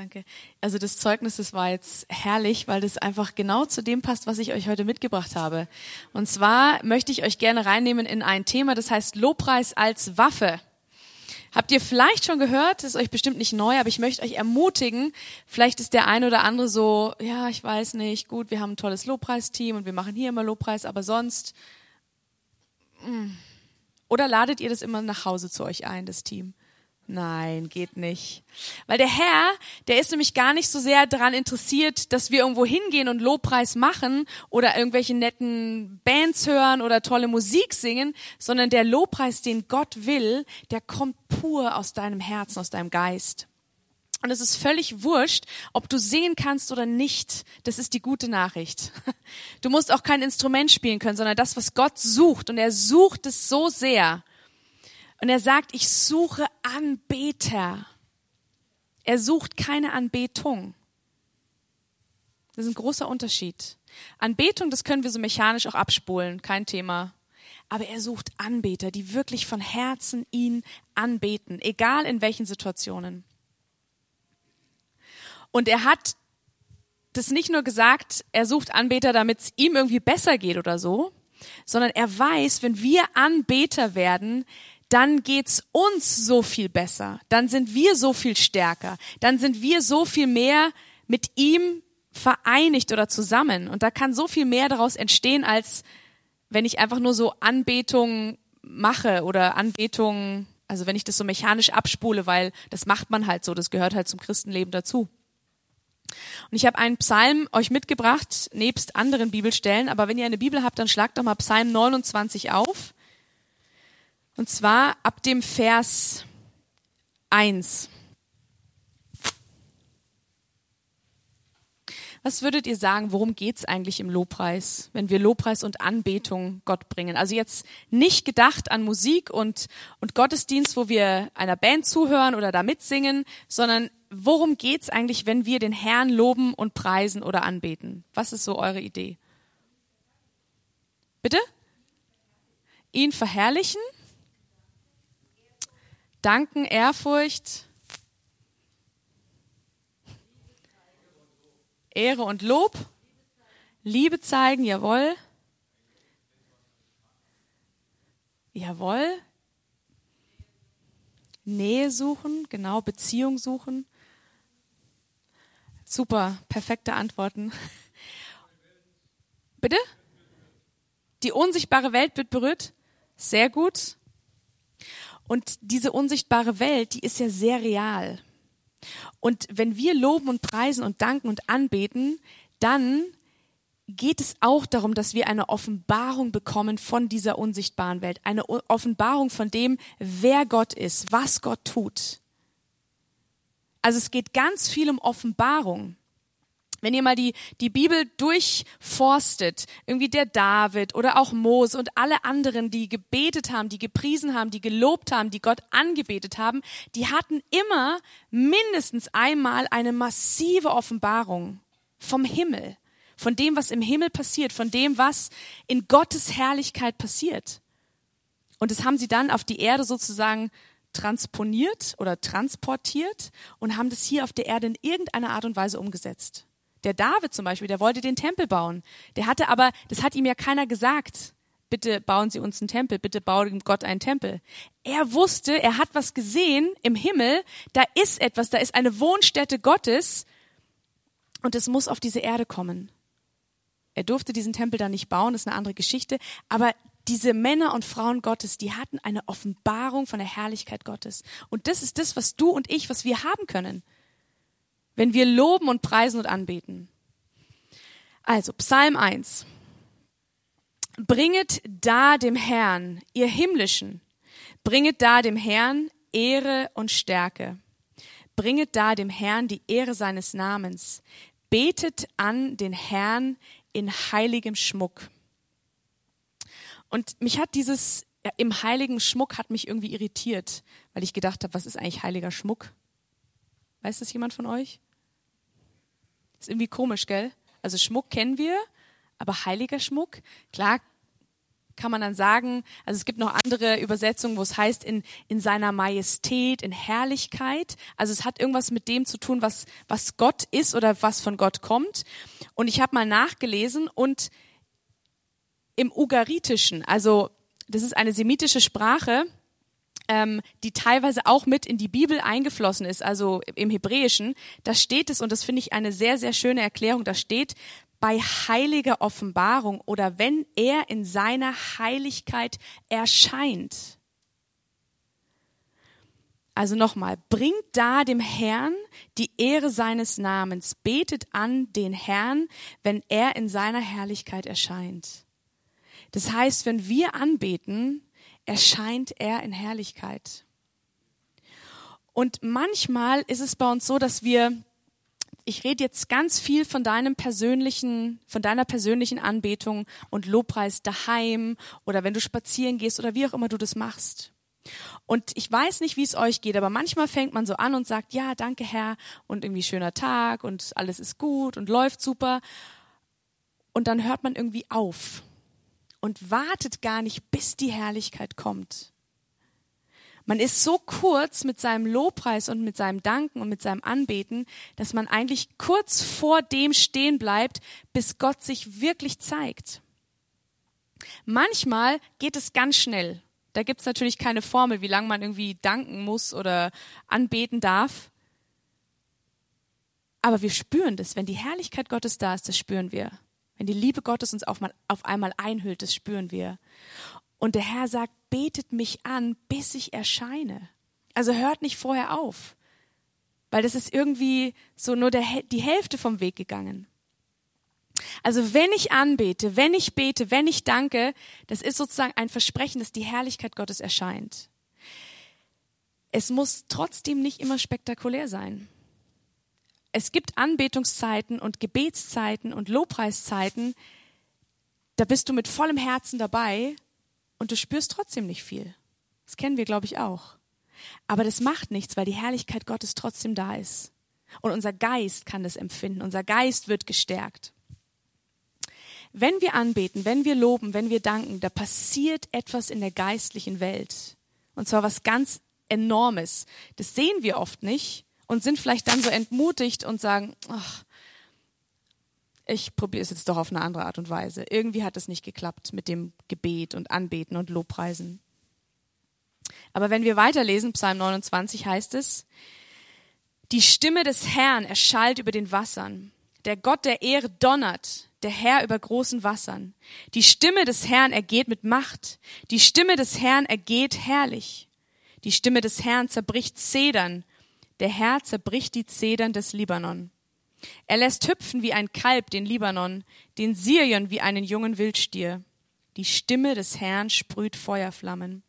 Danke. Also das Zeugnis, das war jetzt herrlich, weil das einfach genau zu dem passt, was ich euch heute mitgebracht habe. Und zwar möchte ich euch gerne reinnehmen in ein Thema, das heißt Lobpreis als Waffe. Habt ihr vielleicht schon gehört, ist euch bestimmt nicht neu, aber ich möchte euch ermutigen, vielleicht ist der eine oder andere so, ja, ich weiß nicht, gut, wir haben ein tolles Lobpreisteam und wir machen hier immer Lobpreis, aber sonst, mm. oder ladet ihr das immer nach Hause zu euch ein, das Team? Nein, geht nicht. Weil der Herr, der ist nämlich gar nicht so sehr daran interessiert, dass wir irgendwo hingehen und Lobpreis machen oder irgendwelche netten Bands hören oder tolle Musik singen, sondern der Lobpreis, den Gott will, der kommt pur aus deinem Herzen, aus deinem Geist. Und es ist völlig wurscht, ob du sehen kannst oder nicht. Das ist die gute Nachricht. Du musst auch kein Instrument spielen können, sondern das, was Gott sucht. Und er sucht es so sehr und er sagt, ich suche Anbeter. Er sucht keine Anbetung. Das ist ein großer Unterschied. Anbetung, das können wir so mechanisch auch abspulen, kein Thema. Aber er sucht Anbeter, die wirklich von Herzen ihn anbeten, egal in welchen Situationen. Und er hat das nicht nur gesagt, er sucht Anbeter, damit es ihm irgendwie besser geht oder so, sondern er weiß, wenn wir Anbeter werden, dann geht's uns so viel besser. Dann sind wir so viel stärker. Dann sind wir so viel mehr mit ihm vereinigt oder zusammen. Und da kann so viel mehr daraus entstehen, als wenn ich einfach nur so Anbetung mache oder Anbetung, also wenn ich das so mechanisch abspule, weil das macht man halt so, das gehört halt zum Christenleben dazu. Und ich habe einen Psalm euch mitgebracht, nebst anderen Bibelstellen, aber wenn ihr eine Bibel habt, dann schlagt doch mal Psalm 29 auf. Und zwar ab dem Vers 1. Was würdet ihr sagen, worum geht's eigentlich im Lobpreis, wenn wir Lobpreis und Anbetung Gott bringen? Also jetzt nicht gedacht an Musik und, und Gottesdienst, wo wir einer Band zuhören oder da mitsingen, sondern worum geht's eigentlich, wenn wir den Herrn loben und preisen oder anbeten? Was ist so eure Idee? Bitte? Ihn verherrlichen? Danken, Ehrfurcht, Ehre und Lob, Liebe zeigen, jawohl. Jawohl. Nähe suchen, genau, Beziehung suchen. Super, perfekte Antworten. Bitte? Die unsichtbare Welt wird berührt. Sehr gut. Und diese unsichtbare Welt, die ist ja sehr real. Und wenn wir loben und preisen und danken und anbeten, dann geht es auch darum, dass wir eine Offenbarung bekommen von dieser unsichtbaren Welt, eine Offenbarung von dem, wer Gott ist, was Gott tut. Also es geht ganz viel um Offenbarung. Wenn ihr mal die, die Bibel durchforstet, irgendwie der David oder auch Mose und alle anderen, die gebetet haben, die gepriesen haben, die gelobt haben, die Gott angebetet haben, die hatten immer mindestens einmal eine massive Offenbarung vom Himmel, von dem, was im Himmel passiert, von dem, was in Gottes Herrlichkeit passiert. Und das haben sie dann auf die Erde sozusagen transponiert oder transportiert und haben das hier auf der Erde in irgendeiner Art und Weise umgesetzt. Der David zum Beispiel, der wollte den Tempel bauen. Der hatte aber, das hat ihm ja keiner gesagt. Bitte bauen Sie uns einen Tempel, bitte bauen Gott einen Tempel. Er wusste, er hat was gesehen im Himmel, da ist etwas, da ist eine Wohnstätte Gottes und es muss auf diese Erde kommen. Er durfte diesen Tempel da nicht bauen, das ist eine andere Geschichte, aber diese Männer und Frauen Gottes, die hatten eine Offenbarung von der Herrlichkeit Gottes. Und das ist das, was du und ich, was wir haben können wenn wir loben und preisen und anbeten. Also, Psalm 1. Bringet da dem Herrn, ihr Himmlischen, bringet da dem Herrn Ehre und Stärke. Bringet da dem Herrn die Ehre seines Namens. Betet an den Herrn in heiligem Schmuck. Und mich hat dieses im heiligen Schmuck hat mich irgendwie irritiert, weil ich gedacht habe, was ist eigentlich heiliger Schmuck? Weiß das jemand von euch? Ist irgendwie komisch, gell? Also Schmuck kennen wir, aber heiliger Schmuck, klar, kann man dann sagen, also es gibt noch andere Übersetzungen, wo es heißt in, in seiner Majestät, in Herrlichkeit. Also es hat irgendwas mit dem zu tun, was, was Gott ist oder was von Gott kommt. Und ich habe mal nachgelesen und im Ugaritischen, also das ist eine semitische Sprache, ähm, die teilweise auch mit in die Bibel eingeflossen ist, also im Hebräischen, da steht es, und das finde ich eine sehr, sehr schöne Erklärung, da steht, bei heiliger Offenbarung oder wenn er in seiner Heiligkeit erscheint. Also nochmal, bringt da dem Herrn die Ehre seines Namens, betet an den Herrn, wenn er in seiner Herrlichkeit erscheint. Das heißt, wenn wir anbeten, erscheint er in Herrlichkeit. Und manchmal ist es bei uns so, dass wir, ich rede jetzt ganz viel von deinem persönlichen, von deiner persönlichen Anbetung und Lobpreis daheim oder wenn du spazieren gehst oder wie auch immer du das machst. Und ich weiß nicht, wie es euch geht, aber manchmal fängt man so an und sagt, ja, danke Herr und irgendwie schöner Tag und alles ist gut und läuft super. Und dann hört man irgendwie auf und wartet gar nicht, bis die Herrlichkeit kommt. Man ist so kurz mit seinem Lobpreis und mit seinem Danken und mit seinem Anbeten, dass man eigentlich kurz vor dem stehen bleibt, bis Gott sich wirklich zeigt. Manchmal geht es ganz schnell. Da gibt es natürlich keine Formel, wie lange man irgendwie danken muss oder anbeten darf. Aber wir spüren das. Wenn die Herrlichkeit Gottes da ist, das spüren wir. Wenn die Liebe Gottes uns auf, mal, auf einmal einhüllt, das spüren wir. Und der Herr sagt, betet mich an, bis ich erscheine. Also hört nicht vorher auf, weil das ist irgendwie so nur der, die Hälfte vom Weg gegangen. Also wenn ich anbete, wenn ich bete, wenn ich danke, das ist sozusagen ein Versprechen, dass die Herrlichkeit Gottes erscheint. Es muss trotzdem nicht immer spektakulär sein es gibt Anbetungszeiten und Gebetszeiten und Lobpreiszeiten, da bist du mit vollem Herzen dabei und du spürst trotzdem nicht viel. Das kennen wir, glaube ich, auch. Aber das macht nichts, weil die Herrlichkeit Gottes trotzdem da ist. Und unser Geist kann das empfinden. Unser Geist wird gestärkt. Wenn wir anbeten, wenn wir loben, wenn wir danken, da passiert etwas in der geistlichen Welt. Und zwar was ganz Enormes. Das sehen wir oft nicht, und sind vielleicht dann so entmutigt und sagen, ach, ich probiere es jetzt doch auf eine andere Art und Weise. Irgendwie hat es nicht geklappt mit dem Gebet und Anbeten und Lobpreisen. Aber wenn wir weiterlesen, Psalm 29 heißt es, die Stimme des Herrn erschallt über den Wassern. Der Gott der Ehre donnert, der Herr über großen Wassern. Die Stimme des Herrn ergeht mit Macht. Die Stimme des Herrn ergeht herrlich. Die Stimme des Herrn zerbricht Zedern der Herr zerbricht die Zedern des Libanon. Er lässt hüpfen wie ein Kalb den Libanon, den Sirion wie einen jungen Wildstier. Die Stimme des Herrn sprüht Feuerflammen.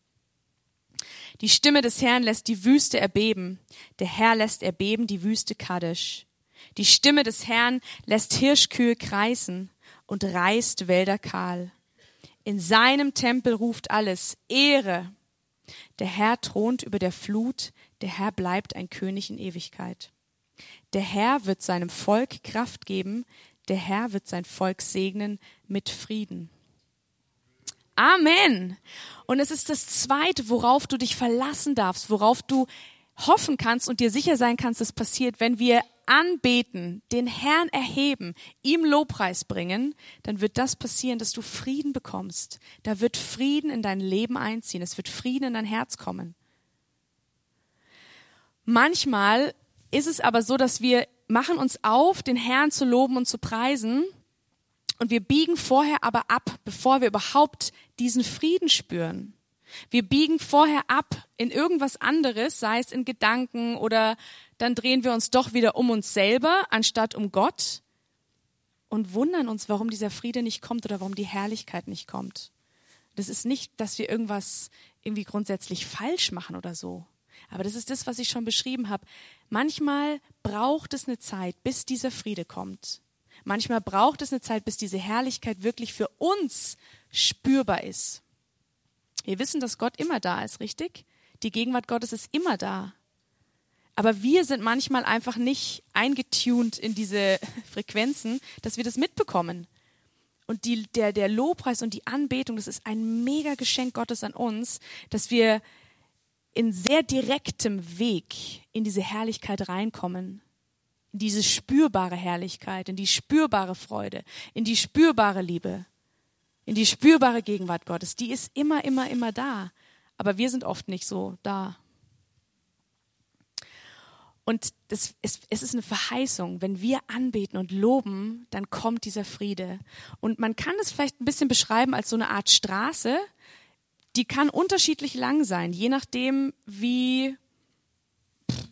Die Stimme des Herrn lässt die Wüste erbeben. Der Herr lässt erbeben die Wüste Kadesh. Die Stimme des Herrn lässt Hirschkühe kreisen und reißt Wälder kahl. In seinem Tempel ruft alles Ehre. Der Herr thront über der Flut, der Herr bleibt ein König in Ewigkeit. Der Herr wird seinem Volk Kraft geben, der Herr wird sein Volk segnen mit Frieden. Amen. Und es ist das Zweite, worauf du dich verlassen darfst, worauf du hoffen kannst und dir sicher sein kannst, es passiert, wenn wir anbeten, den Herrn erheben, ihm Lobpreis bringen, dann wird das passieren, dass du Frieden bekommst. Da wird Frieden in dein Leben einziehen, es wird Frieden in dein Herz kommen. Manchmal ist es aber so, dass wir machen uns auf, den Herrn zu loben und zu preisen, und wir biegen vorher aber ab, bevor wir überhaupt diesen Frieden spüren. Wir biegen vorher ab in irgendwas anderes, sei es in Gedanken oder dann drehen wir uns doch wieder um uns selber anstatt um Gott und wundern uns, warum dieser Friede nicht kommt oder warum die Herrlichkeit nicht kommt. Das ist nicht, dass wir irgendwas irgendwie grundsätzlich falsch machen oder so. Aber das ist das, was ich schon beschrieben habe. Manchmal braucht es eine Zeit, bis dieser Friede kommt. Manchmal braucht es eine Zeit, bis diese Herrlichkeit wirklich für uns spürbar ist. Wir wissen, dass Gott immer da ist, richtig? Die Gegenwart Gottes ist immer da. Aber wir sind manchmal einfach nicht eingetunt in diese Frequenzen, dass wir das mitbekommen. Und die, der, der Lobpreis und die Anbetung, das ist ein mega Geschenk Gottes an uns, dass wir in sehr direktem Weg in diese Herrlichkeit reinkommen. In diese spürbare Herrlichkeit, in die spürbare Freude, in die spürbare Liebe, in die spürbare Gegenwart Gottes. Die ist immer, immer, immer da. Aber wir sind oft nicht so da. Und das, es, es ist eine Verheißung. Wenn wir anbeten und loben, dann kommt dieser Friede. Und man kann es vielleicht ein bisschen beschreiben als so eine Art Straße. Die kann unterschiedlich lang sein, je nachdem, wie,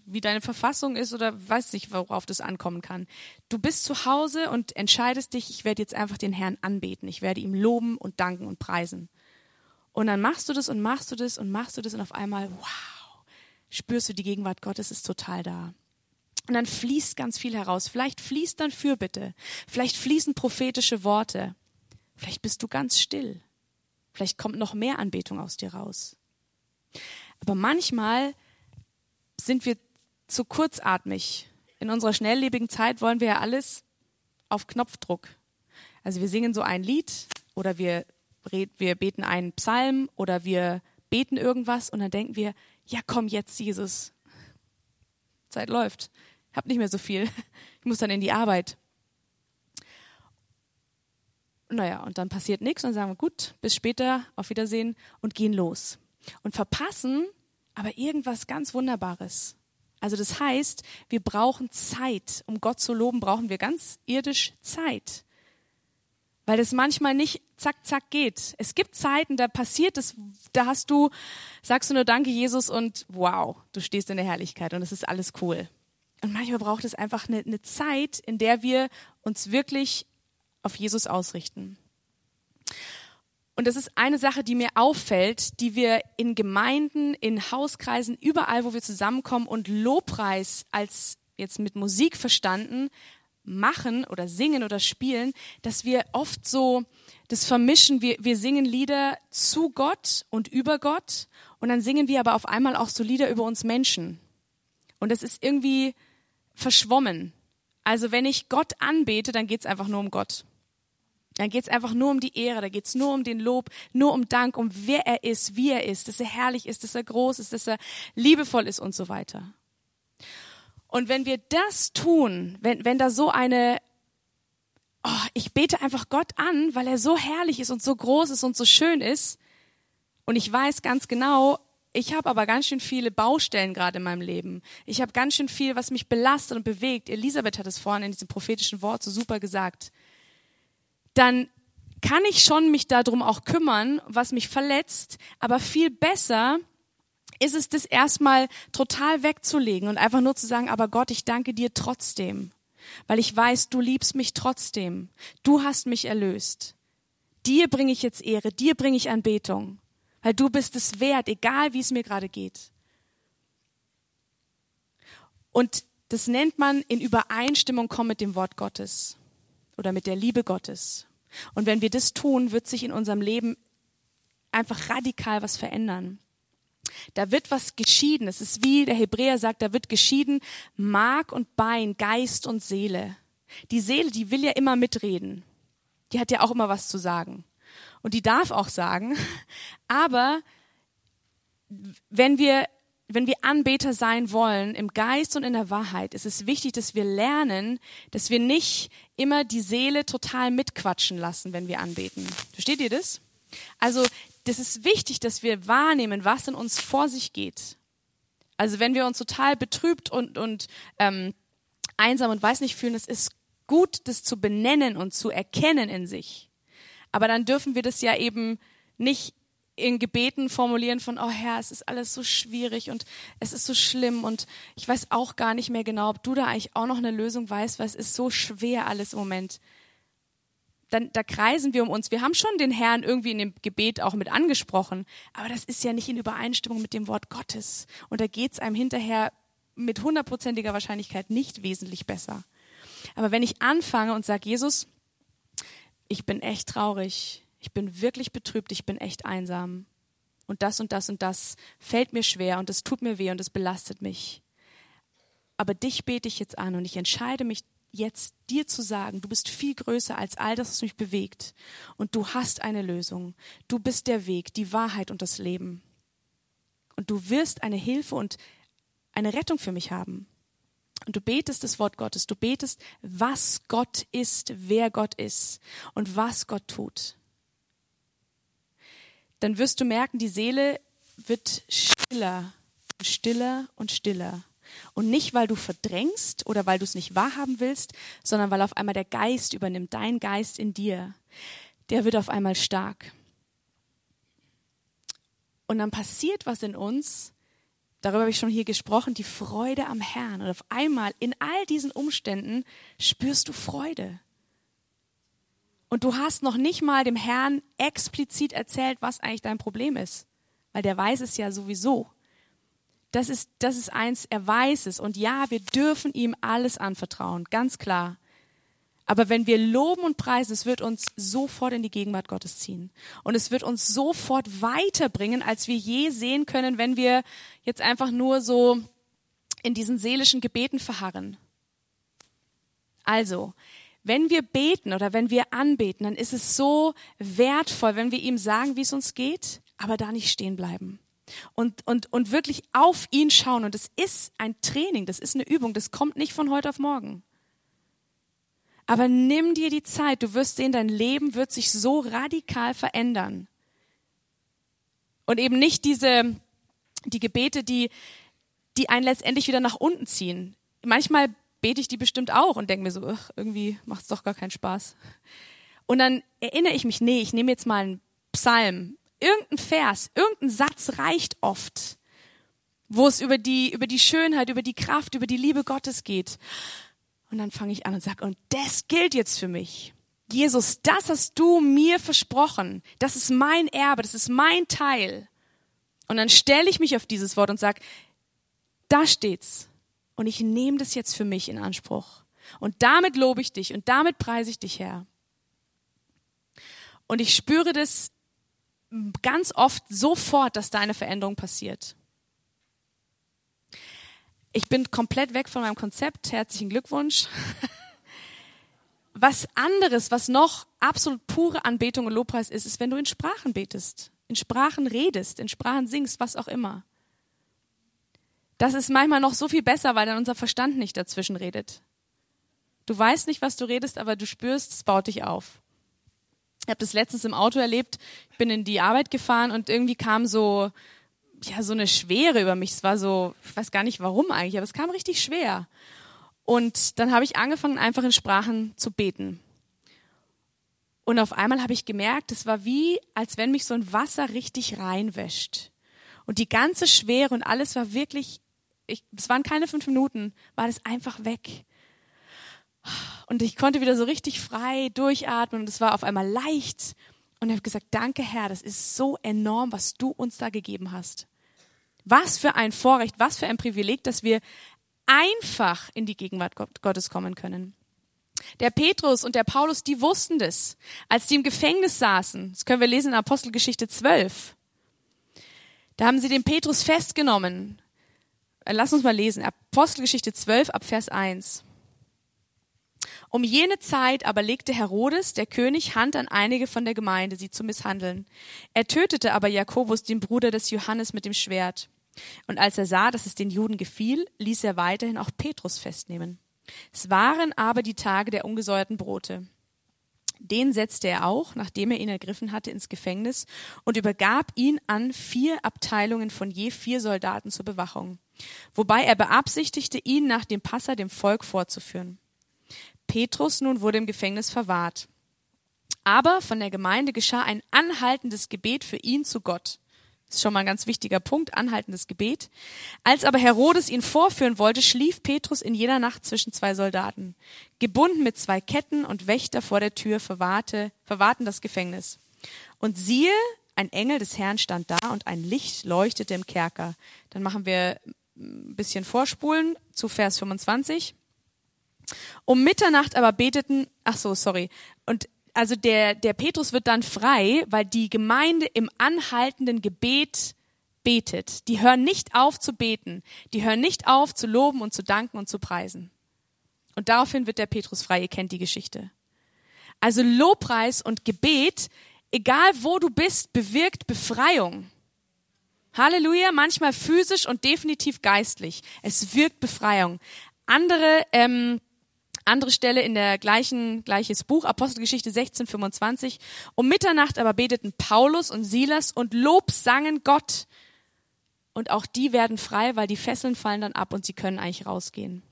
wie deine Verfassung ist oder weiß nicht, worauf das ankommen kann. Du bist zu Hause und entscheidest dich, ich werde jetzt einfach den Herrn anbeten. Ich werde ihm loben und danken und preisen. Und dann machst du das und machst du das und machst du das und auf einmal, wow spürst du die Gegenwart Gottes ist total da. Und dann fließt ganz viel heraus. Vielleicht fließt dann Fürbitte. Vielleicht fließen prophetische Worte. Vielleicht bist du ganz still. Vielleicht kommt noch mehr Anbetung aus dir raus. Aber manchmal sind wir zu kurzatmig. In unserer schnelllebigen Zeit wollen wir ja alles auf Knopfdruck. Also wir singen so ein Lied oder wir, wir beten einen Psalm oder wir beten irgendwas und dann denken wir, ja komm jetzt, Jesus. Zeit läuft. Ich habe nicht mehr so viel. Ich muss dann in die Arbeit. Naja, und dann passiert nichts und sagen wir, gut, bis später, auf Wiedersehen und gehen los. Und verpassen aber irgendwas ganz Wunderbares. Also das heißt, wir brauchen Zeit. Um Gott zu loben, brauchen wir ganz irdisch Zeit weil das manchmal nicht zack, zack geht. Es gibt Zeiten, da passiert es, da hast du, sagst du nur Danke, Jesus, und wow, du stehst in der Herrlichkeit und es ist alles cool. Und manchmal braucht es einfach eine, eine Zeit, in der wir uns wirklich auf Jesus ausrichten. Und das ist eine Sache, die mir auffällt, die wir in Gemeinden, in Hauskreisen, überall, wo wir zusammenkommen und Lobpreis als jetzt mit Musik verstanden, machen oder singen oder spielen, dass wir oft so das vermischen. Wir, wir singen Lieder zu Gott und über Gott und dann singen wir aber auf einmal auch so Lieder über uns Menschen. Und das ist irgendwie verschwommen. Also wenn ich Gott anbete, dann geht es einfach nur um Gott. Dann geht es einfach nur um die Ehre, da geht es nur um den Lob, nur um Dank, um wer er ist, wie er ist, dass er herrlich ist, dass er groß ist, dass er liebevoll ist und so weiter. Und wenn wir das tun, wenn, wenn da so eine, oh, ich bete einfach Gott an, weil er so herrlich ist und so groß ist und so schön ist, und ich weiß ganz genau, ich habe aber ganz schön viele Baustellen gerade in meinem Leben. Ich habe ganz schön viel, was mich belastet und bewegt. Elisabeth hat es vorhin in diesem prophetischen Wort so super gesagt. Dann kann ich schon mich darum auch kümmern, was mich verletzt, aber viel besser ist es, das erstmal total wegzulegen und einfach nur zu sagen, aber Gott, ich danke dir trotzdem, weil ich weiß, du liebst mich trotzdem. Du hast mich erlöst. Dir bringe ich jetzt Ehre, dir bringe ich Anbetung, weil du bist es wert, egal wie es mir gerade geht. Und das nennt man in Übereinstimmung kommen mit dem Wort Gottes oder mit der Liebe Gottes. Und wenn wir das tun, wird sich in unserem Leben einfach radikal was verändern. Da wird was geschieden. Es ist wie der Hebräer sagt, da wird geschieden Mark und Bein, Geist und Seele. Die Seele, die will ja immer mitreden. Die hat ja auch immer was zu sagen. Und die darf auch sagen. Aber wenn wir, wenn wir Anbeter sein wollen, im Geist und in der Wahrheit, ist es wichtig, dass wir lernen, dass wir nicht immer die Seele total mitquatschen lassen, wenn wir anbeten. Versteht ihr das? Also das ist wichtig, dass wir wahrnehmen, was in uns vor sich geht. Also wenn wir uns total betrübt und, und ähm, einsam und weiß nicht fühlen, es ist gut, das zu benennen und zu erkennen in sich. Aber dann dürfen wir das ja eben nicht in Gebeten formulieren von, oh Herr, es ist alles so schwierig und es ist so schlimm und ich weiß auch gar nicht mehr genau, ob du da eigentlich auch noch eine Lösung weißt, weil es ist so schwer alles im Moment dann da kreisen wir um uns. Wir haben schon den Herrn irgendwie in dem Gebet auch mit angesprochen, aber das ist ja nicht in Übereinstimmung mit dem Wort Gottes. Und da geht's einem hinterher mit hundertprozentiger Wahrscheinlichkeit nicht wesentlich besser. Aber wenn ich anfange und sage, Jesus, ich bin echt traurig, ich bin wirklich betrübt, ich bin echt einsam und das und das und das fällt mir schwer und es tut mir weh und es belastet mich. Aber dich bete ich jetzt an und ich entscheide mich jetzt dir zu sagen, du bist viel größer als all das, was mich bewegt. Und du hast eine Lösung. Du bist der Weg, die Wahrheit und das Leben. Und du wirst eine Hilfe und eine Rettung für mich haben. Und du betest das Wort Gottes. Du betest, was Gott ist, wer Gott ist und was Gott tut. Dann wirst du merken, die Seele wird stiller, stiller und stiller. Und nicht, weil du verdrängst oder weil du es nicht wahrhaben willst, sondern weil auf einmal der Geist übernimmt, dein Geist in dir. Der wird auf einmal stark. Und dann passiert was in uns, darüber habe ich schon hier gesprochen, die Freude am Herrn. Und auf einmal in all diesen Umständen spürst du Freude. Und du hast noch nicht mal dem Herrn explizit erzählt, was eigentlich dein Problem ist, weil der weiß es ja sowieso. Das ist, das ist eins, er weiß es. Und ja, wir dürfen ihm alles anvertrauen, ganz klar. Aber wenn wir loben und preisen, es wird uns sofort in die Gegenwart Gottes ziehen. Und es wird uns sofort weiterbringen, als wir je sehen können, wenn wir jetzt einfach nur so in diesen seelischen Gebeten verharren. Also, wenn wir beten oder wenn wir anbeten, dann ist es so wertvoll, wenn wir ihm sagen, wie es uns geht, aber da nicht stehen bleiben und, und, und wirklich auf ihn schauen. Und es ist ein Training, das ist eine Übung, das kommt nicht von heute auf morgen. Aber nimm dir die Zeit, du wirst sehen, dein Leben wird sich so radikal verändern. Und eben nicht diese, die Gebete, die, die einen letztendlich wieder nach unten ziehen. Manchmal bete ich die bestimmt auch und denke mir so, ach, irgendwie macht es doch gar keinen Spaß. Und dann erinnere ich mich, nee, ich nehme jetzt mal einen Psalm, irgendein Vers, irgendein Satz reicht oft, wo es über die, über die Schönheit, über die Kraft, über die Liebe Gottes geht. Und dann fange ich an und sage, und das gilt jetzt für mich. Jesus, das hast du mir versprochen. Das ist mein Erbe, das ist mein Teil. Und dann stelle ich mich auf dieses Wort und sage, da steht's. Und ich nehme das jetzt für mich in Anspruch. Und damit lobe ich dich und damit preise ich dich, Herr. Und ich spüre das ganz oft sofort, dass da eine Veränderung passiert. Ich bin komplett weg von meinem Konzept. Herzlichen Glückwunsch. Was anderes, was noch absolut pure Anbetung und Lobpreis ist, ist, wenn du in Sprachen betest, in Sprachen redest, in Sprachen singst, was auch immer. Das ist manchmal noch so viel besser, weil dann unser Verstand nicht dazwischen redet. Du weißt nicht, was du redest, aber du spürst, es baut dich auf. Ich habe das letztens im Auto erlebt. Ich bin in die Arbeit gefahren und irgendwie kam so ja so eine Schwere über mich. Es war so, ich weiß gar nicht warum eigentlich, aber es kam richtig schwer. Und dann habe ich angefangen, einfach in Sprachen zu beten. Und auf einmal habe ich gemerkt, es war wie, als wenn mich so ein Wasser richtig reinwäscht. Und die ganze Schwere und alles war wirklich, es waren keine fünf Minuten, war das einfach weg. Und ich konnte wieder so richtig frei durchatmen und es war auf einmal leicht. Und ich habe gesagt, danke Herr, das ist so enorm, was du uns da gegeben hast. Was für ein Vorrecht, was für ein Privileg, dass wir einfach in die Gegenwart Gottes kommen können. Der Petrus und der Paulus, die wussten das, als die im Gefängnis saßen. Das können wir lesen in Apostelgeschichte 12. Da haben sie den Petrus festgenommen. Äh, lass uns mal lesen. Apostelgeschichte 12 ab Vers 1. Um jene Zeit aber legte Herodes, der König, Hand an einige von der Gemeinde, sie zu misshandeln. Er tötete aber Jakobus, den Bruder des Johannes, mit dem Schwert. Und als er sah, dass es den Juden gefiel, ließ er weiterhin auch Petrus festnehmen. Es waren aber die Tage der ungesäuerten Brote. Den setzte er auch, nachdem er ihn ergriffen hatte, ins Gefängnis und übergab ihn an vier Abteilungen von je vier Soldaten zur Bewachung, wobei er beabsichtigte, ihn nach dem Passa dem Volk vorzuführen. Petrus nun wurde im Gefängnis verwahrt. Aber von der Gemeinde geschah ein anhaltendes Gebet für ihn zu Gott. Das ist schon mal ein ganz wichtiger Punkt, anhaltendes Gebet. Als aber Herodes ihn vorführen wollte, schlief Petrus in jener Nacht zwischen zwei Soldaten. Gebunden mit zwei Ketten und Wächter vor der Tür verwahrte, verwahrten das Gefängnis. Und siehe, ein Engel des Herrn stand da und ein Licht leuchtete im Kerker. Dann machen wir ein bisschen vorspulen zu Vers 25. Um Mitternacht aber beteten, ach so, sorry. Und also der, der Petrus wird dann frei, weil die Gemeinde im anhaltenden Gebet betet. Die hören nicht auf zu beten. Die hören nicht auf zu loben und zu danken und zu preisen. Und daraufhin wird der Petrus frei, ihr kennt die Geschichte. Also Lobpreis und Gebet, egal wo du bist, bewirkt Befreiung. Halleluja, manchmal physisch und definitiv geistlich. Es wirkt Befreiung. Andere, ähm, andere Stelle in der gleichen, gleiches Buch, Apostelgeschichte 16, 25. Um Mitternacht aber beteten Paulus und Silas und Lob sangen Gott. Und auch die werden frei, weil die Fesseln fallen dann ab und sie können eigentlich rausgehen.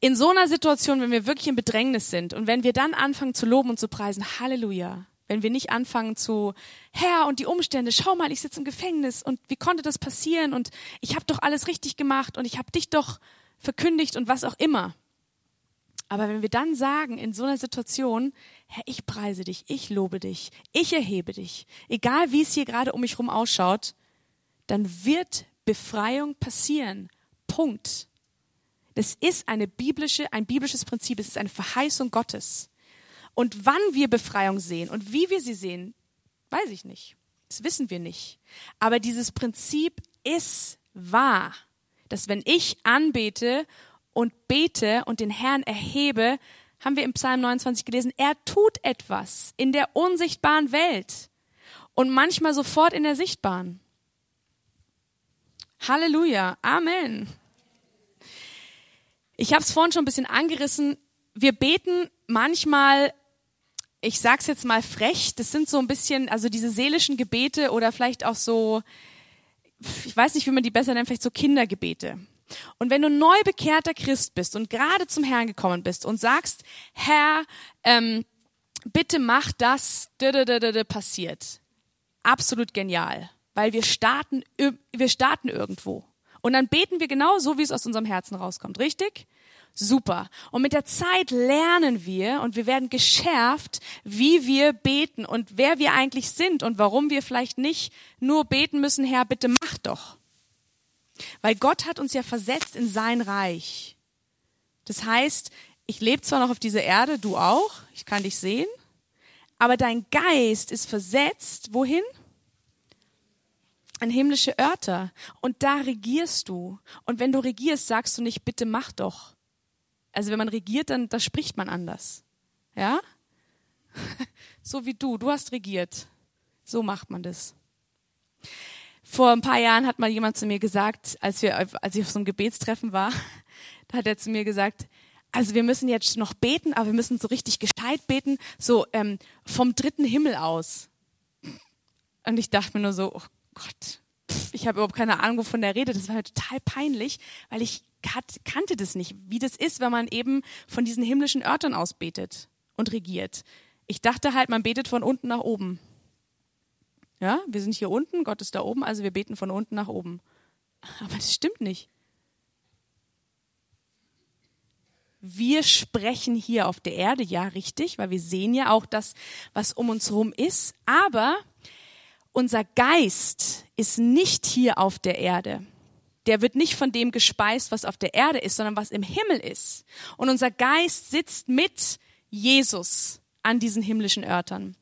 In so einer Situation, wenn wir wirklich in Bedrängnis sind und wenn wir dann anfangen zu loben und zu preisen, Halleluja, wenn wir nicht anfangen zu, Herr und die Umstände, schau mal, ich sitze im Gefängnis und wie konnte das passieren und ich habe doch alles richtig gemacht und ich habe dich doch verkündigt und was auch immer. Aber wenn wir dann sagen in so einer Situation, Herr, ich preise dich, ich lobe dich, ich erhebe dich, egal wie es hier gerade um mich herum ausschaut, dann wird Befreiung passieren. Punkt. Das ist eine biblische, ein biblisches Prinzip, es ist eine Verheißung Gottes. Und wann wir Befreiung sehen und wie wir sie sehen, weiß ich nicht. Das wissen wir nicht. Aber dieses Prinzip ist wahr, dass wenn ich anbete und bete und den Herrn erhebe, haben wir im Psalm 29 gelesen, er tut etwas in der unsichtbaren Welt und manchmal sofort in der sichtbaren. Halleluja, Amen. Ich habe es vorhin schon ein bisschen angerissen. Wir beten manchmal ich sag's jetzt mal frech, das sind so ein bisschen, also diese seelischen Gebete oder vielleicht auch so, ich weiß nicht, wie man die besser nennt, vielleicht so Kindergebete. Und wenn du neu bekehrter Christ bist und gerade zum Herrn gekommen bist und sagst, Herr, ähm, bitte mach das, passiert. Absolut genial, weil wir starten, wir starten irgendwo. Und dann beten wir genau so, wie es aus unserem Herzen rauskommt, richtig? Super. Und mit der Zeit lernen wir und wir werden geschärft, wie wir beten und wer wir eigentlich sind und warum wir vielleicht nicht nur beten müssen, Herr, bitte mach doch. Weil Gott hat uns ja versetzt in sein Reich. Das heißt, ich lebe zwar noch auf dieser Erde, du auch, ich kann dich sehen, aber dein Geist ist versetzt, wohin? An himmlische Örter. Und da regierst du. Und wenn du regierst, sagst du nicht, bitte mach doch, also wenn man regiert, dann da spricht man anders. Ja? So wie du, du hast regiert. So macht man das. Vor ein paar Jahren hat mal jemand zu mir gesagt, als wir, als ich auf so einem Gebetstreffen war, da hat er zu mir gesagt, also wir müssen jetzt noch beten, aber wir müssen so richtig gescheit beten, so ähm, vom dritten Himmel aus. Und ich dachte mir nur so, oh Gott, ich habe überhaupt keine Ahnung, wovon der redet. Das war halt total peinlich, weil ich kannte das nicht, wie das ist, wenn man eben von diesen himmlischen Örtern aus betet und regiert. Ich dachte halt, man betet von unten nach oben. Ja, wir sind hier unten, Gott ist da oben, also wir beten von unten nach oben. Aber das stimmt nicht. Wir sprechen hier auf der Erde, ja, richtig, weil wir sehen ja auch das, was um uns herum ist. Aber unser Geist ist nicht hier auf der Erde der wird nicht von dem gespeist, was auf der Erde ist, sondern was im Himmel ist. Und unser Geist sitzt mit Jesus an diesen himmlischen Örtern.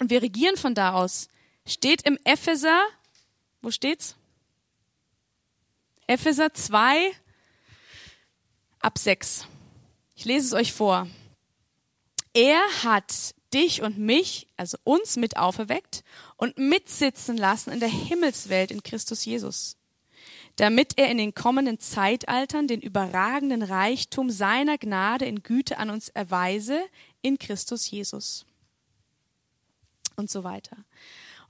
Und wir regieren von da aus. Steht im Epheser, wo steht's? Epheser 2 ab 6. Ich lese es euch vor. Er hat dich und mich, also uns mit auferweckt und mitsitzen lassen in der Himmelswelt in Christus Jesus damit er in den kommenden Zeitaltern den überragenden Reichtum seiner Gnade in Güte an uns erweise in Christus Jesus. Und so weiter.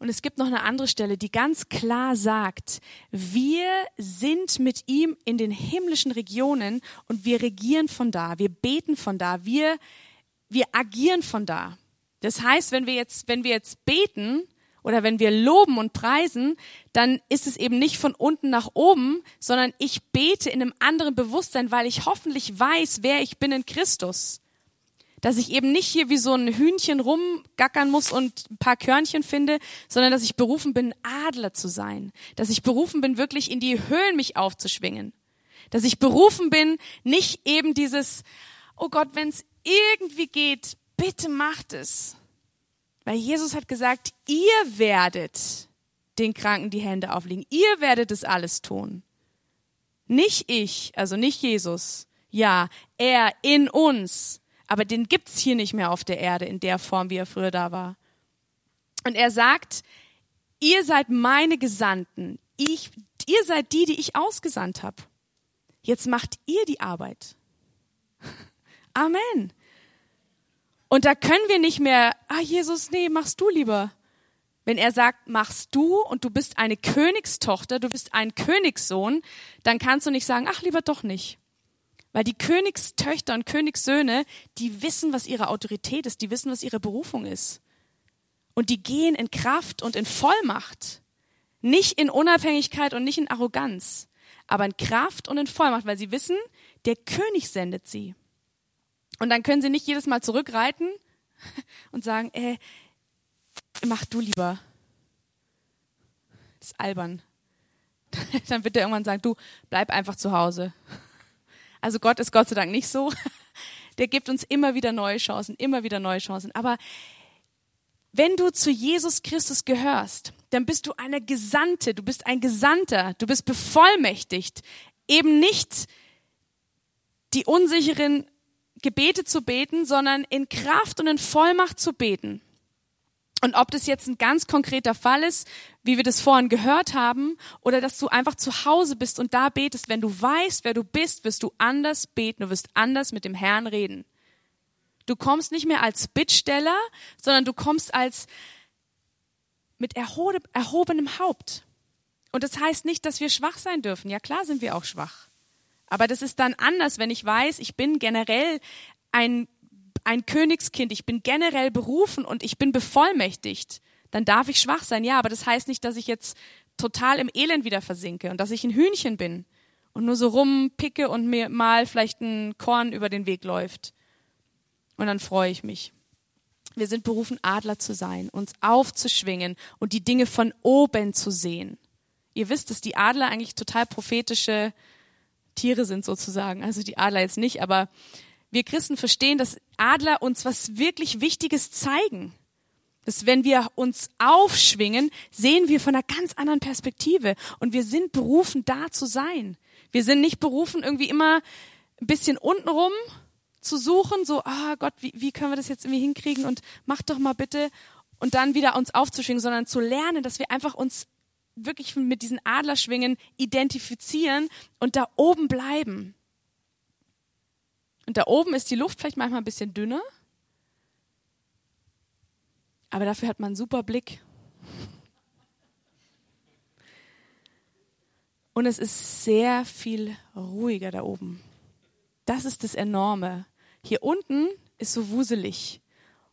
Und es gibt noch eine andere Stelle, die ganz klar sagt, wir sind mit ihm in den himmlischen Regionen und wir regieren von da, wir beten von da, wir, wir agieren von da. Das heißt, wenn wir jetzt, wenn wir jetzt beten, oder wenn wir loben und preisen, dann ist es eben nicht von unten nach oben, sondern ich bete in einem anderen Bewusstsein, weil ich hoffentlich weiß, wer ich bin in Christus. Dass ich eben nicht hier wie so ein Hühnchen rumgackern muss und ein paar Körnchen finde, sondern dass ich berufen bin, Adler zu sein. Dass ich berufen bin, wirklich in die Höhen mich aufzuschwingen. Dass ich berufen bin, nicht eben dieses, oh Gott, wenn es irgendwie geht, bitte macht es weil Jesus hat gesagt, ihr werdet den Kranken die Hände auflegen. Ihr werdet es alles tun. Nicht ich, also nicht Jesus. Ja, er in uns. Aber den gibt's hier nicht mehr auf der Erde in der Form, wie er früher da war. Und er sagt, ihr seid meine Gesandten. Ich, ihr seid die, die ich ausgesandt habe. Jetzt macht ihr die Arbeit. Amen. Und da können wir nicht mehr, ah Jesus, nee, machst du lieber. Wenn er sagt, machst du und du bist eine Königstochter, du bist ein Königssohn, dann kannst du nicht sagen, ach lieber doch nicht. Weil die Königstöchter und Königssöhne, die wissen, was ihre Autorität ist, die wissen, was ihre Berufung ist. Und die gehen in Kraft und in Vollmacht. Nicht in Unabhängigkeit und nicht in Arroganz, aber in Kraft und in Vollmacht, weil sie wissen, der König sendet sie. Und dann können sie nicht jedes Mal zurückreiten und sagen, äh, mach du lieber. Das ist albern. Dann wird er irgendwann sagen, du bleib einfach zu Hause. Also Gott ist Gott sei Dank nicht so. Der gibt uns immer wieder neue Chancen, immer wieder neue Chancen. Aber wenn du zu Jesus Christus gehörst, dann bist du eine Gesandte, du bist ein Gesandter, du bist bevollmächtigt, eben nicht die unsicheren Gebete zu beten, sondern in Kraft und in Vollmacht zu beten. Und ob das jetzt ein ganz konkreter Fall ist, wie wir das vorhin gehört haben, oder dass du einfach zu Hause bist und da betest, wenn du weißt, wer du bist, wirst du anders beten, du wirst anders mit dem Herrn reden. Du kommst nicht mehr als Bittsteller, sondern du kommst als mit erhobenem Haupt. Und das heißt nicht, dass wir schwach sein dürfen. Ja, klar sind wir auch schwach. Aber das ist dann anders, wenn ich weiß, ich bin generell ein ein Königskind, ich bin generell berufen und ich bin bevollmächtigt, dann darf ich schwach sein. Ja, aber das heißt nicht, dass ich jetzt total im Elend wieder versinke und dass ich ein Hühnchen bin und nur so rumpicke und mir mal vielleicht ein Korn über den Weg läuft. Und dann freue ich mich. Wir sind berufen, Adler zu sein, uns aufzuschwingen und die Dinge von oben zu sehen. Ihr wisst, dass die Adler eigentlich total prophetische Tiere sind sozusagen. Also die Adler jetzt nicht, aber wir Christen verstehen, dass Adler uns was wirklich Wichtiges zeigen. Dass wenn wir uns aufschwingen, sehen wir von einer ganz anderen Perspektive. Und wir sind berufen, da zu sein. Wir sind nicht berufen, irgendwie immer ein bisschen untenrum zu suchen, so, ah Gott, wie, wie können wir das jetzt irgendwie hinkriegen und mach doch mal bitte und dann wieder uns aufzuschwingen, sondern zu lernen, dass wir einfach uns wirklich mit diesen Adlerschwingen identifizieren und da oben bleiben. Und da oben ist die Luft vielleicht manchmal ein bisschen dünner, aber dafür hat man einen super Blick. Und es ist sehr viel ruhiger da oben. Das ist das Enorme. Hier unten ist so wuselig.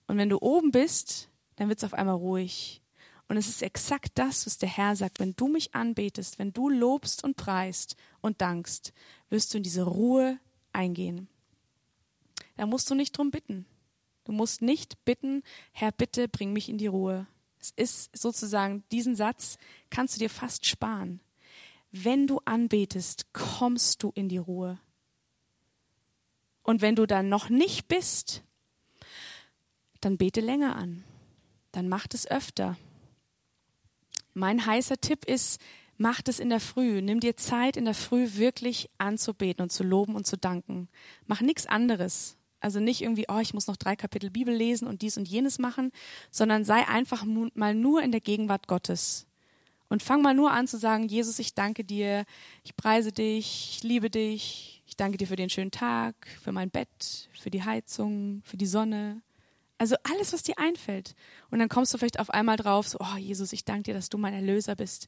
Und wenn du oben bist, dann wird es auf einmal ruhig. Und es ist exakt das, was der Herr sagt. Wenn du mich anbetest, wenn du lobst und preist und dankst, wirst du in diese Ruhe eingehen. Da musst du nicht drum bitten. Du musst nicht bitten, Herr, bitte bring mich in die Ruhe. Es ist sozusagen, diesen Satz kannst du dir fast sparen. Wenn du anbetest, kommst du in die Ruhe. Und wenn du dann noch nicht bist, dann bete länger an. Dann mach es öfter. Mein heißer Tipp ist, mach es in der Früh. Nimm dir Zeit, in der Früh wirklich anzubeten und zu loben und zu danken. Mach nichts anderes. Also nicht irgendwie, oh, ich muss noch drei Kapitel Bibel lesen und dies und jenes machen, sondern sei einfach mal nur in der Gegenwart Gottes. Und fang mal nur an zu sagen, Jesus, ich danke dir, ich preise dich, ich liebe dich, ich danke dir für den schönen Tag, für mein Bett, für die Heizung, für die Sonne. Also alles, was dir einfällt. Und dann kommst du vielleicht auf einmal drauf, so, oh Jesus, ich danke dir, dass du mein Erlöser bist,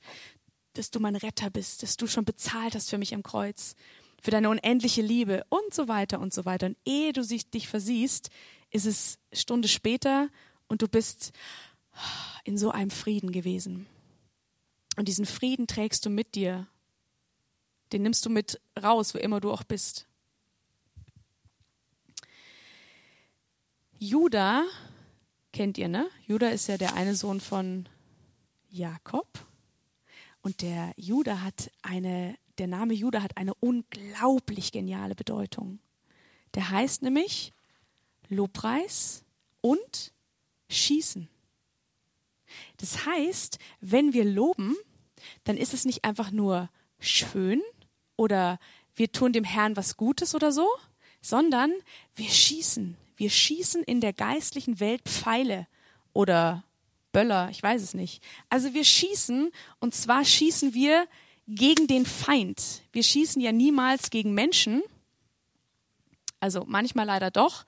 dass du mein Retter bist, dass du schon bezahlt hast für mich im Kreuz für deine unendliche Liebe und so weiter und so weiter. Und ehe du dich versiehst, ist es Stunde später und du bist in so einem Frieden gewesen. Und diesen Frieden trägst du mit dir. Den nimmst du mit raus, wo immer du auch bist. Judah kennt ihr, ne? Judah ist ja der eine Sohn von Jakob. Und der Judah hat eine der Name Judah hat eine unglaublich geniale Bedeutung. Der heißt nämlich Lobpreis und Schießen. Das heißt, wenn wir loben, dann ist es nicht einfach nur schön oder wir tun dem Herrn was Gutes oder so, sondern wir schießen. Wir schießen in der geistlichen Welt Pfeile oder Böller, ich weiß es nicht. Also wir schießen und zwar schießen wir gegen den Feind. Wir schießen ja niemals gegen Menschen, also manchmal leider doch,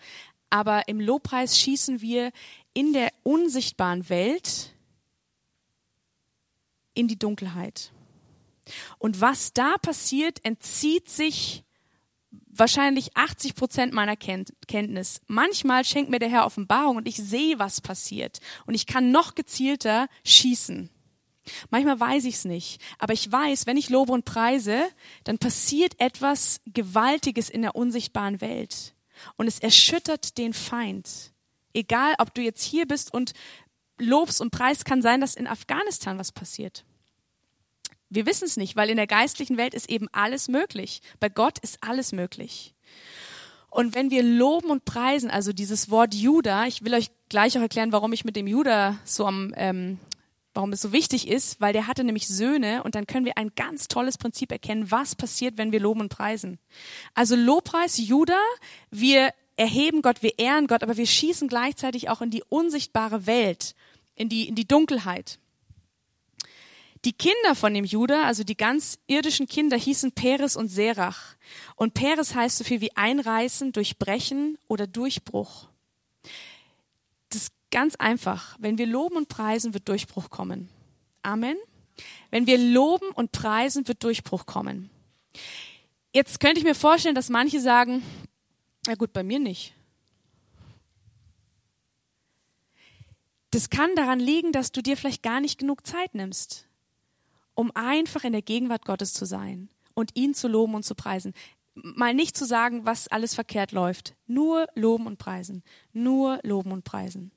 aber im Lobpreis schießen wir in der unsichtbaren Welt in die Dunkelheit. Und was da passiert, entzieht sich wahrscheinlich 80 Prozent meiner Kenntnis. Manchmal schenkt mir der Herr Offenbarung und ich sehe, was passiert. Und ich kann noch gezielter schießen. Manchmal weiß ich es nicht, aber ich weiß, wenn ich lobe und preise, dann passiert etwas Gewaltiges in der unsichtbaren Welt. Und es erschüttert den Feind. Egal, ob du jetzt hier bist und lobst und preist, kann sein, dass in Afghanistan was passiert. Wir wissen es nicht, weil in der geistlichen Welt ist eben alles möglich. Bei Gott ist alles möglich. Und wenn wir loben und preisen, also dieses Wort Juda, ich will euch gleich auch erklären, warum ich mit dem Juda so am, ähm, warum es so wichtig ist, weil der hatte nämlich Söhne und dann können wir ein ganz tolles Prinzip erkennen, was passiert, wenn wir loben und preisen. Also Lobpreis Juda, wir erheben Gott, wir ehren Gott, aber wir schießen gleichzeitig auch in die unsichtbare Welt, in die, in die Dunkelheit. Die Kinder von dem Judah, also die ganz irdischen Kinder, hießen Peres und Serach. Und Peres heißt so viel wie einreißen, durchbrechen oder Durchbruch. Das ist ganz einfach. Wenn wir loben und preisen, wird Durchbruch kommen. Amen. Wenn wir loben und preisen, wird Durchbruch kommen. Jetzt könnte ich mir vorstellen, dass manche sagen, na gut, bei mir nicht. Das kann daran liegen, dass du dir vielleicht gar nicht genug Zeit nimmst um einfach in der Gegenwart Gottes zu sein und ihn zu loben und zu preisen. Mal nicht zu sagen, was alles verkehrt läuft. Nur loben und preisen. Nur loben und preisen.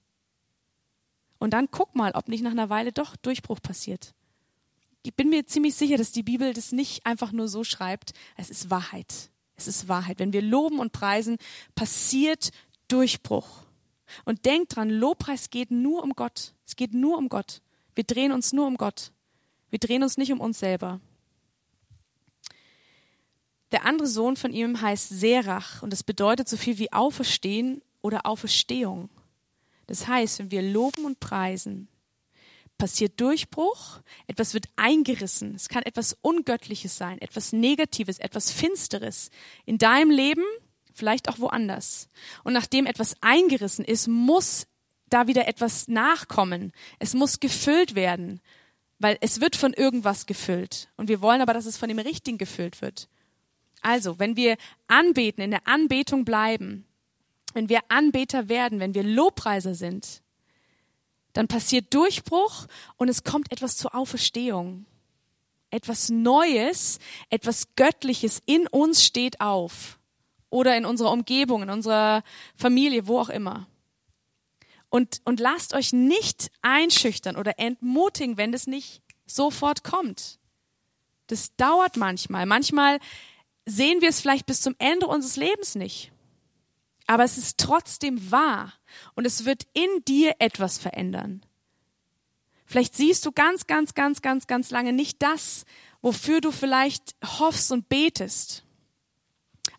Und dann guck mal, ob nicht nach einer Weile doch Durchbruch passiert. Ich bin mir ziemlich sicher, dass die Bibel das nicht einfach nur so schreibt. Es ist Wahrheit. Es ist Wahrheit. Wenn wir loben und preisen, passiert Durchbruch. Und denkt dran, Lobpreis geht nur um Gott. Es geht nur um Gott. Wir drehen uns nur um Gott. Wir drehen uns nicht um uns selber. Der andere Sohn von ihm heißt Serach und das bedeutet so viel wie Auferstehen oder Auferstehung. Das heißt, wenn wir loben und preisen, passiert Durchbruch, etwas wird eingerissen. Es kann etwas Ungöttliches sein, etwas Negatives, etwas Finsteres in deinem Leben, vielleicht auch woanders. Und nachdem etwas eingerissen ist, muss da wieder etwas nachkommen. Es muss gefüllt werden. Weil es wird von irgendwas gefüllt. Und wir wollen aber, dass es von dem Richtigen gefüllt wird. Also, wenn wir anbeten, in der Anbetung bleiben, wenn wir Anbeter werden, wenn wir Lobpreiser sind, dann passiert Durchbruch und es kommt etwas zur Auferstehung. Etwas Neues, etwas Göttliches in uns steht auf. Oder in unserer Umgebung, in unserer Familie, wo auch immer. Und, und lasst euch nicht einschüchtern oder entmutigen, wenn es nicht sofort kommt. Das dauert manchmal. Manchmal sehen wir es vielleicht bis zum Ende unseres Lebens nicht. Aber es ist trotzdem wahr und es wird in dir etwas verändern. Vielleicht siehst du ganz, ganz, ganz, ganz, ganz lange nicht das, wofür du vielleicht hoffst und betest.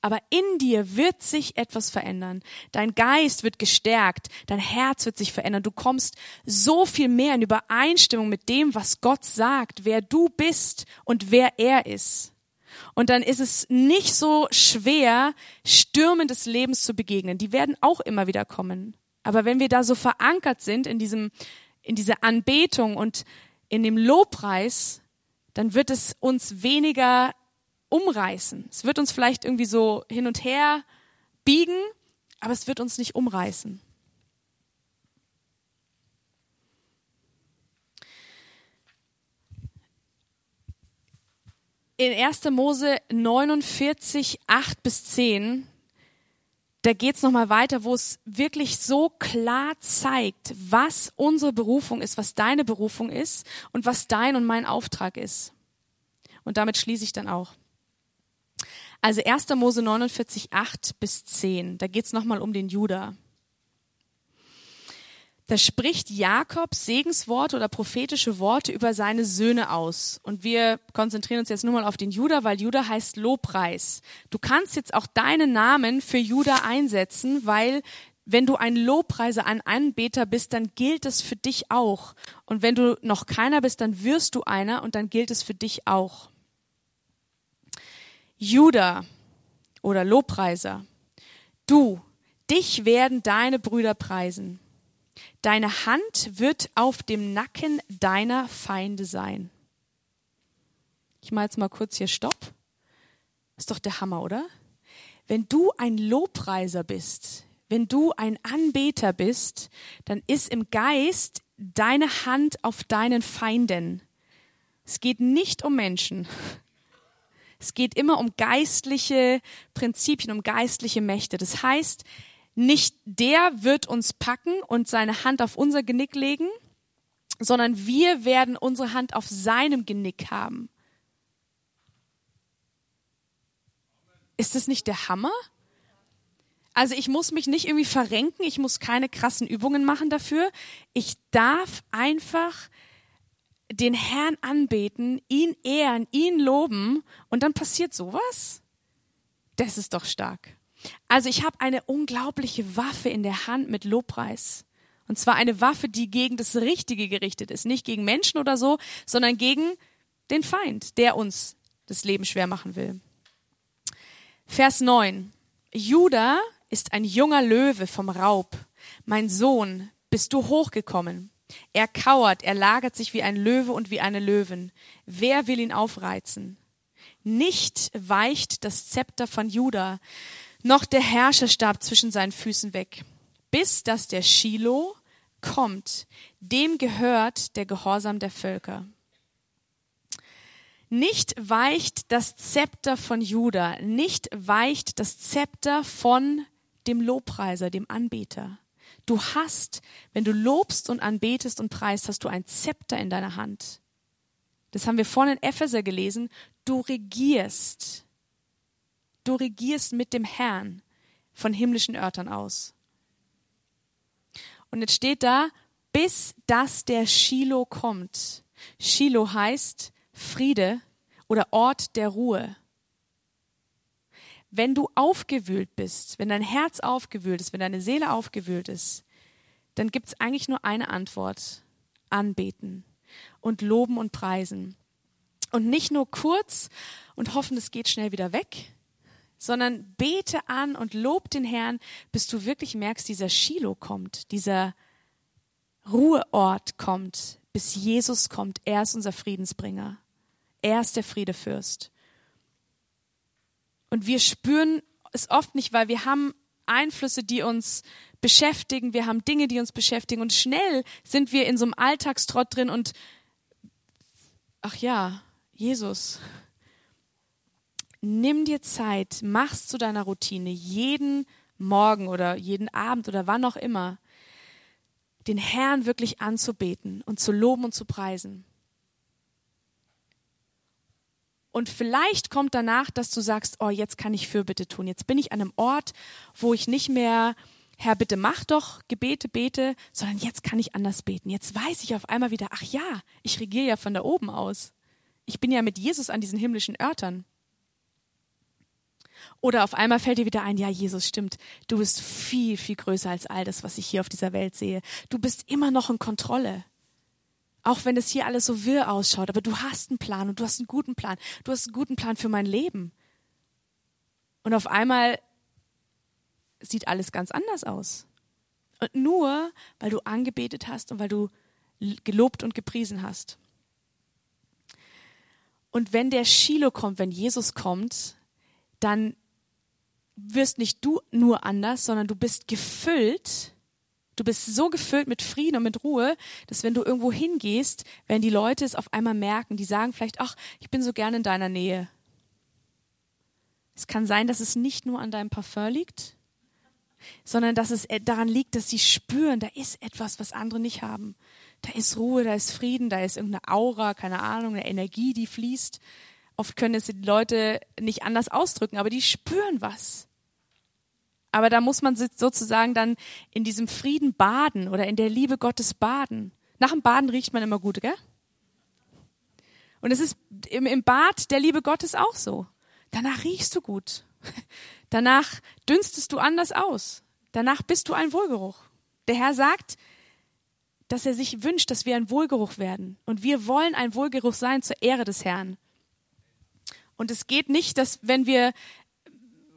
Aber in dir wird sich etwas verändern. Dein Geist wird gestärkt, dein Herz wird sich verändern. Du kommst so viel mehr in Übereinstimmung mit dem, was Gott sagt, wer du bist und wer er ist. Und dann ist es nicht so schwer, Stürmen des Lebens zu begegnen. Die werden auch immer wieder kommen. Aber wenn wir da so verankert sind in diesem, in dieser Anbetung und in dem Lobpreis, dann wird es uns weniger umreißen. Es wird uns vielleicht irgendwie so hin und her biegen, aber es wird uns nicht umreißen. In 1. Mose 49, 8 bis 10, da geht es nochmal weiter, wo es wirklich so klar zeigt, was unsere Berufung ist, was deine Berufung ist und was dein und mein Auftrag ist. Und damit schließe ich dann auch. Also 1. Mose 49, 8 bis 10. Da geht es nochmal um den Juda. da spricht Jakob Segensworte oder prophetische Worte über seine Söhne aus. Und wir konzentrieren uns jetzt nur mal auf den Judah, weil Judah heißt Lobpreis. Du kannst jetzt auch deinen Namen für Judah einsetzen, weil wenn du ein Lobpreiser, ein Anbeter bist, dann gilt es für dich auch. Und wenn du noch keiner bist, dann wirst du einer und dann gilt es für dich auch. Judah oder Lobpreiser, du, dich werden deine Brüder preisen. Deine Hand wird auf dem Nacken deiner Feinde sein. Ich mache jetzt mal kurz hier Stopp. Ist doch der Hammer, oder? Wenn du ein Lobpreiser bist, wenn du ein Anbeter bist, dann ist im Geist deine Hand auf deinen Feinden. Es geht nicht um Menschen. Es geht immer um geistliche Prinzipien, um geistliche Mächte. Das heißt, nicht der wird uns packen und seine Hand auf unser Genick legen, sondern wir werden unsere Hand auf seinem Genick haben. Ist das nicht der Hammer? Also ich muss mich nicht irgendwie verrenken, ich muss keine krassen Übungen machen dafür. Ich darf einfach den Herrn anbeten, ihn ehren, ihn loben und dann passiert sowas? Das ist doch stark. Also ich habe eine unglaubliche Waffe in der Hand mit Lobpreis. Und zwar eine Waffe, die gegen das Richtige gerichtet ist. Nicht gegen Menschen oder so, sondern gegen den Feind, der uns das Leben schwer machen will. Vers 9. Judah ist ein junger Löwe vom Raub. Mein Sohn, bist du hochgekommen. Er kauert, er lagert sich wie ein Löwe und wie eine Löwin. Wer will ihn aufreizen? Nicht weicht das Zepter von Judah, noch der Herrscherstab zwischen seinen Füßen weg, bis dass der Shiloh kommt, dem gehört der Gehorsam der Völker. Nicht weicht das Zepter von Juda, nicht weicht das Zepter von dem Lobpreiser, dem Anbeter. Du hast, wenn du lobst und anbetest und preist, hast du ein Zepter in deiner Hand. Das haben wir vorhin in Epheser gelesen. Du regierst du regierst mit dem Herrn von himmlischen Örtern aus. Und jetzt steht da, bis dass der Shiloh kommt. Shiloh heißt Friede oder Ort der Ruhe. Wenn du aufgewühlt bist, wenn dein Herz aufgewühlt ist, wenn deine Seele aufgewühlt ist, dann gibt es eigentlich nur eine Antwort. Anbeten und loben und preisen. Und nicht nur kurz und hoffen, es geht schnell wieder weg, sondern bete an und lob den Herrn, bis du wirklich merkst, dieser Shiloh kommt, dieser Ruheort kommt, bis Jesus kommt. Er ist unser Friedensbringer. Er ist der Friedefürst. Und wir spüren es oft nicht, weil wir haben Einflüsse, die uns beschäftigen, wir haben Dinge, die uns beschäftigen und schnell sind wir in so einem Alltagstrott drin und ach ja, Jesus, nimm dir Zeit, mach's zu deiner Routine, jeden Morgen oder jeden Abend oder wann auch immer, den Herrn wirklich anzubeten und zu loben und zu preisen. Und vielleicht kommt danach, dass du sagst, oh, jetzt kann ich Fürbitte tun. Jetzt bin ich an einem Ort, wo ich nicht mehr, Herr, bitte mach doch Gebete, bete, sondern jetzt kann ich anders beten. Jetzt weiß ich auf einmal wieder, ach ja, ich regiere ja von da oben aus. Ich bin ja mit Jesus an diesen himmlischen Örtern. Oder auf einmal fällt dir wieder ein, ja, Jesus stimmt, du bist viel, viel größer als all das, was ich hier auf dieser Welt sehe. Du bist immer noch in Kontrolle. Auch wenn es hier alles so wirr ausschaut, aber du hast einen Plan und du hast einen guten Plan. Du hast einen guten Plan für mein Leben. Und auf einmal sieht alles ganz anders aus. Und nur, weil du angebetet hast und weil du gelobt und gepriesen hast. Und wenn der Shiloh kommt, wenn Jesus kommt, dann wirst nicht du nur anders, sondern du bist gefüllt. Du bist so gefüllt mit Frieden und mit Ruhe, dass wenn du irgendwo hingehst, werden die Leute es auf einmal merken. Die sagen vielleicht, ach, ich bin so gerne in deiner Nähe. Es kann sein, dass es nicht nur an deinem Parfum liegt, sondern dass es daran liegt, dass sie spüren, da ist etwas, was andere nicht haben. Da ist Ruhe, da ist Frieden, da ist irgendeine Aura, keine Ahnung, eine Energie, die fließt. Oft können es die Leute nicht anders ausdrücken, aber die spüren was. Aber da muss man sozusagen dann in diesem Frieden baden oder in der Liebe Gottes baden. Nach dem Baden riecht man immer gut, gell? Und es ist im, Bad der Liebe Gottes auch so. Danach riechst du gut. Danach dünstest du anders aus. Danach bist du ein Wohlgeruch. Der Herr sagt, dass er sich wünscht, dass wir ein Wohlgeruch werden. Und wir wollen ein Wohlgeruch sein zur Ehre des Herrn. Und es geht nicht, dass wenn wir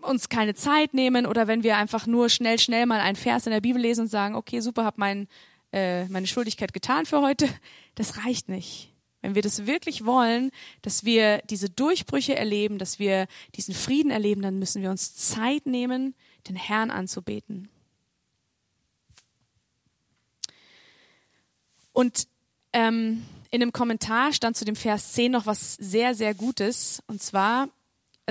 uns keine Zeit nehmen oder wenn wir einfach nur schnell, schnell mal einen Vers in der Bibel lesen und sagen, okay, super, habe mein, äh, meine Schuldigkeit getan für heute, das reicht nicht. Wenn wir das wirklich wollen, dass wir diese Durchbrüche erleben, dass wir diesen Frieden erleben, dann müssen wir uns Zeit nehmen, den Herrn anzubeten. Und ähm, in einem Kommentar stand zu dem Vers 10 noch was sehr, sehr Gutes. Und zwar,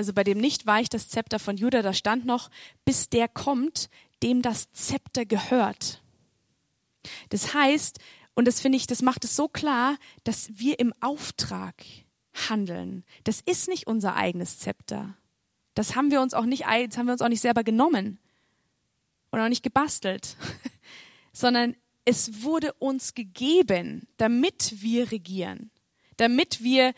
also bei dem nicht weicht das Zepter von Judah, da stand noch, bis der kommt, dem das Zepter gehört. Das heißt, und das finde ich, das macht es so klar, dass wir im Auftrag handeln. Das ist nicht unser eigenes Zepter. Das haben wir uns auch nicht, das haben wir uns auch nicht selber genommen und auch nicht gebastelt, sondern es wurde uns gegeben, damit wir regieren, damit wir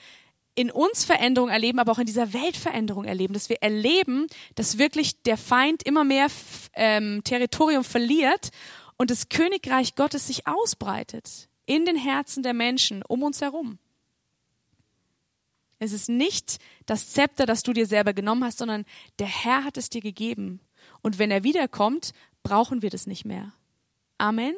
in uns Veränderung erleben, aber auch in dieser Welt Veränderung erleben, dass wir erleben, dass wirklich der Feind immer mehr ähm, Territorium verliert und das Königreich Gottes sich ausbreitet in den Herzen der Menschen um uns herum. Es ist nicht das Zepter, das du dir selber genommen hast, sondern der Herr hat es dir gegeben. Und wenn er wiederkommt, brauchen wir das nicht mehr. Amen.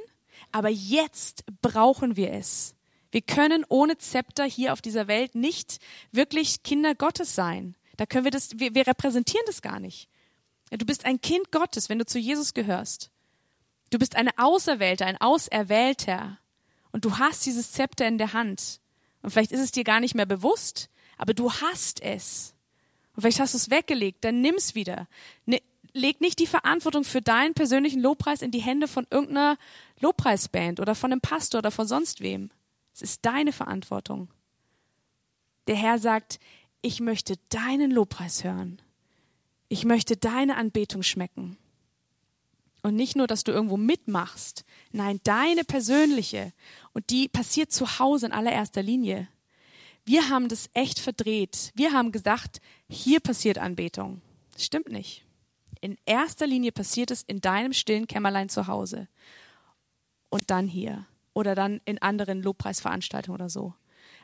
Aber jetzt brauchen wir es. Wir können ohne Zepter hier auf dieser Welt nicht wirklich Kinder Gottes sein. Da können wir das, wir, wir repräsentieren das gar nicht. Du bist ein Kind Gottes, wenn du zu Jesus gehörst. Du bist eine Auserwählte, ein Auserwählter. Und du hast dieses Zepter in der Hand. Und vielleicht ist es dir gar nicht mehr bewusst, aber du hast es. Und vielleicht hast du es weggelegt, dann nimm's wieder. Ne, leg nicht die Verantwortung für deinen persönlichen Lobpreis in die Hände von irgendeiner Lobpreisband oder von einem Pastor oder von sonst wem. Es ist deine Verantwortung. Der Herr sagt, ich möchte deinen Lobpreis hören. Ich möchte deine Anbetung schmecken. Und nicht nur, dass du irgendwo mitmachst. Nein, deine persönliche. Und die passiert zu Hause in allererster Linie. Wir haben das echt verdreht. Wir haben gesagt, hier passiert Anbetung. Das stimmt nicht. In erster Linie passiert es in deinem stillen Kämmerlein zu Hause und dann hier oder dann in anderen Lobpreisveranstaltungen oder so.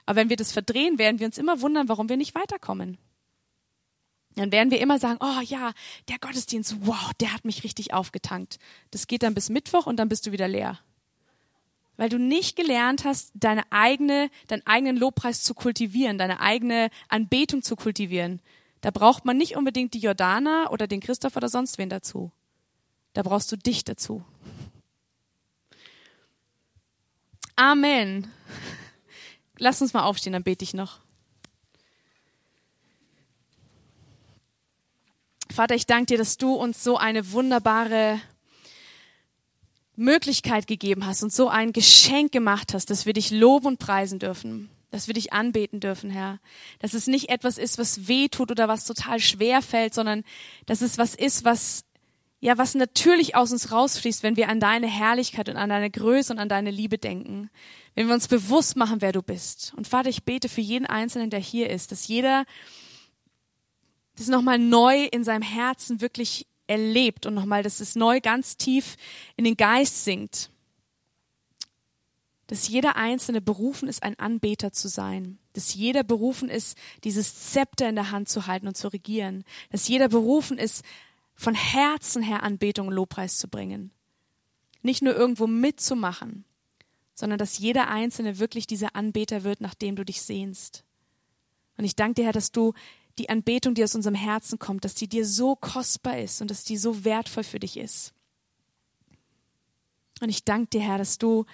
Aber wenn wir das verdrehen, werden wir uns immer wundern, warum wir nicht weiterkommen. Dann werden wir immer sagen, oh ja, der Gottesdienst, wow, der hat mich richtig aufgetankt. Das geht dann bis Mittwoch und dann bist du wieder leer. Weil du nicht gelernt hast, deine eigene, deinen eigenen Lobpreis zu kultivieren, deine eigene Anbetung zu kultivieren. Da braucht man nicht unbedingt die Jordana oder den Christoph oder sonst wen dazu. Da brauchst du dich dazu. Amen. Lass uns mal aufstehen, dann bete ich noch. Vater, ich danke dir, dass du uns so eine wunderbare Möglichkeit gegeben hast und so ein Geschenk gemacht hast, dass wir dich loben und preisen dürfen, dass wir dich anbeten dürfen, Herr. Dass es nicht etwas ist, was weh tut oder was total schwer fällt, sondern dass es was ist, was ja, was natürlich aus uns rausfließt, wenn wir an deine Herrlichkeit und an deine Größe und an deine Liebe denken. Wenn wir uns bewusst machen, wer du bist. Und Vater, ich bete für jeden Einzelnen, der hier ist, dass jeder das nochmal neu in seinem Herzen wirklich erlebt und nochmal, dass es neu ganz tief in den Geist sinkt. Dass jeder Einzelne berufen ist, ein Anbeter zu sein. Dass jeder berufen ist, dieses Zepter in der Hand zu halten und zu regieren. Dass jeder berufen ist, von Herzen her Anbetung und Lobpreis zu bringen. Nicht nur irgendwo mitzumachen, sondern dass jeder Einzelne wirklich dieser Anbeter wird, nach dem du dich sehnst. Und ich danke dir, Herr, dass du die Anbetung, die aus unserem Herzen kommt, dass die dir so kostbar ist und dass die so wertvoll für dich ist. Und ich danke dir, Herr, dass du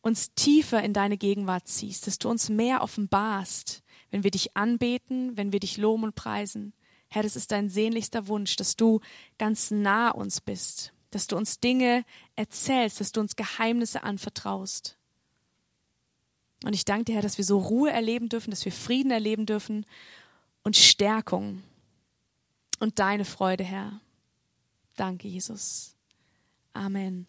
uns tiefer in deine Gegenwart ziehst, dass du uns mehr offenbarst, wenn wir dich anbeten, wenn wir dich loben und preisen. Herr, das ist dein sehnlichster Wunsch, dass du ganz nah uns bist, dass du uns Dinge erzählst, dass du uns Geheimnisse anvertraust. Und ich danke dir, Herr, dass wir so Ruhe erleben dürfen, dass wir Frieden erleben dürfen und Stärkung und deine Freude, Herr. Danke, Jesus. Amen.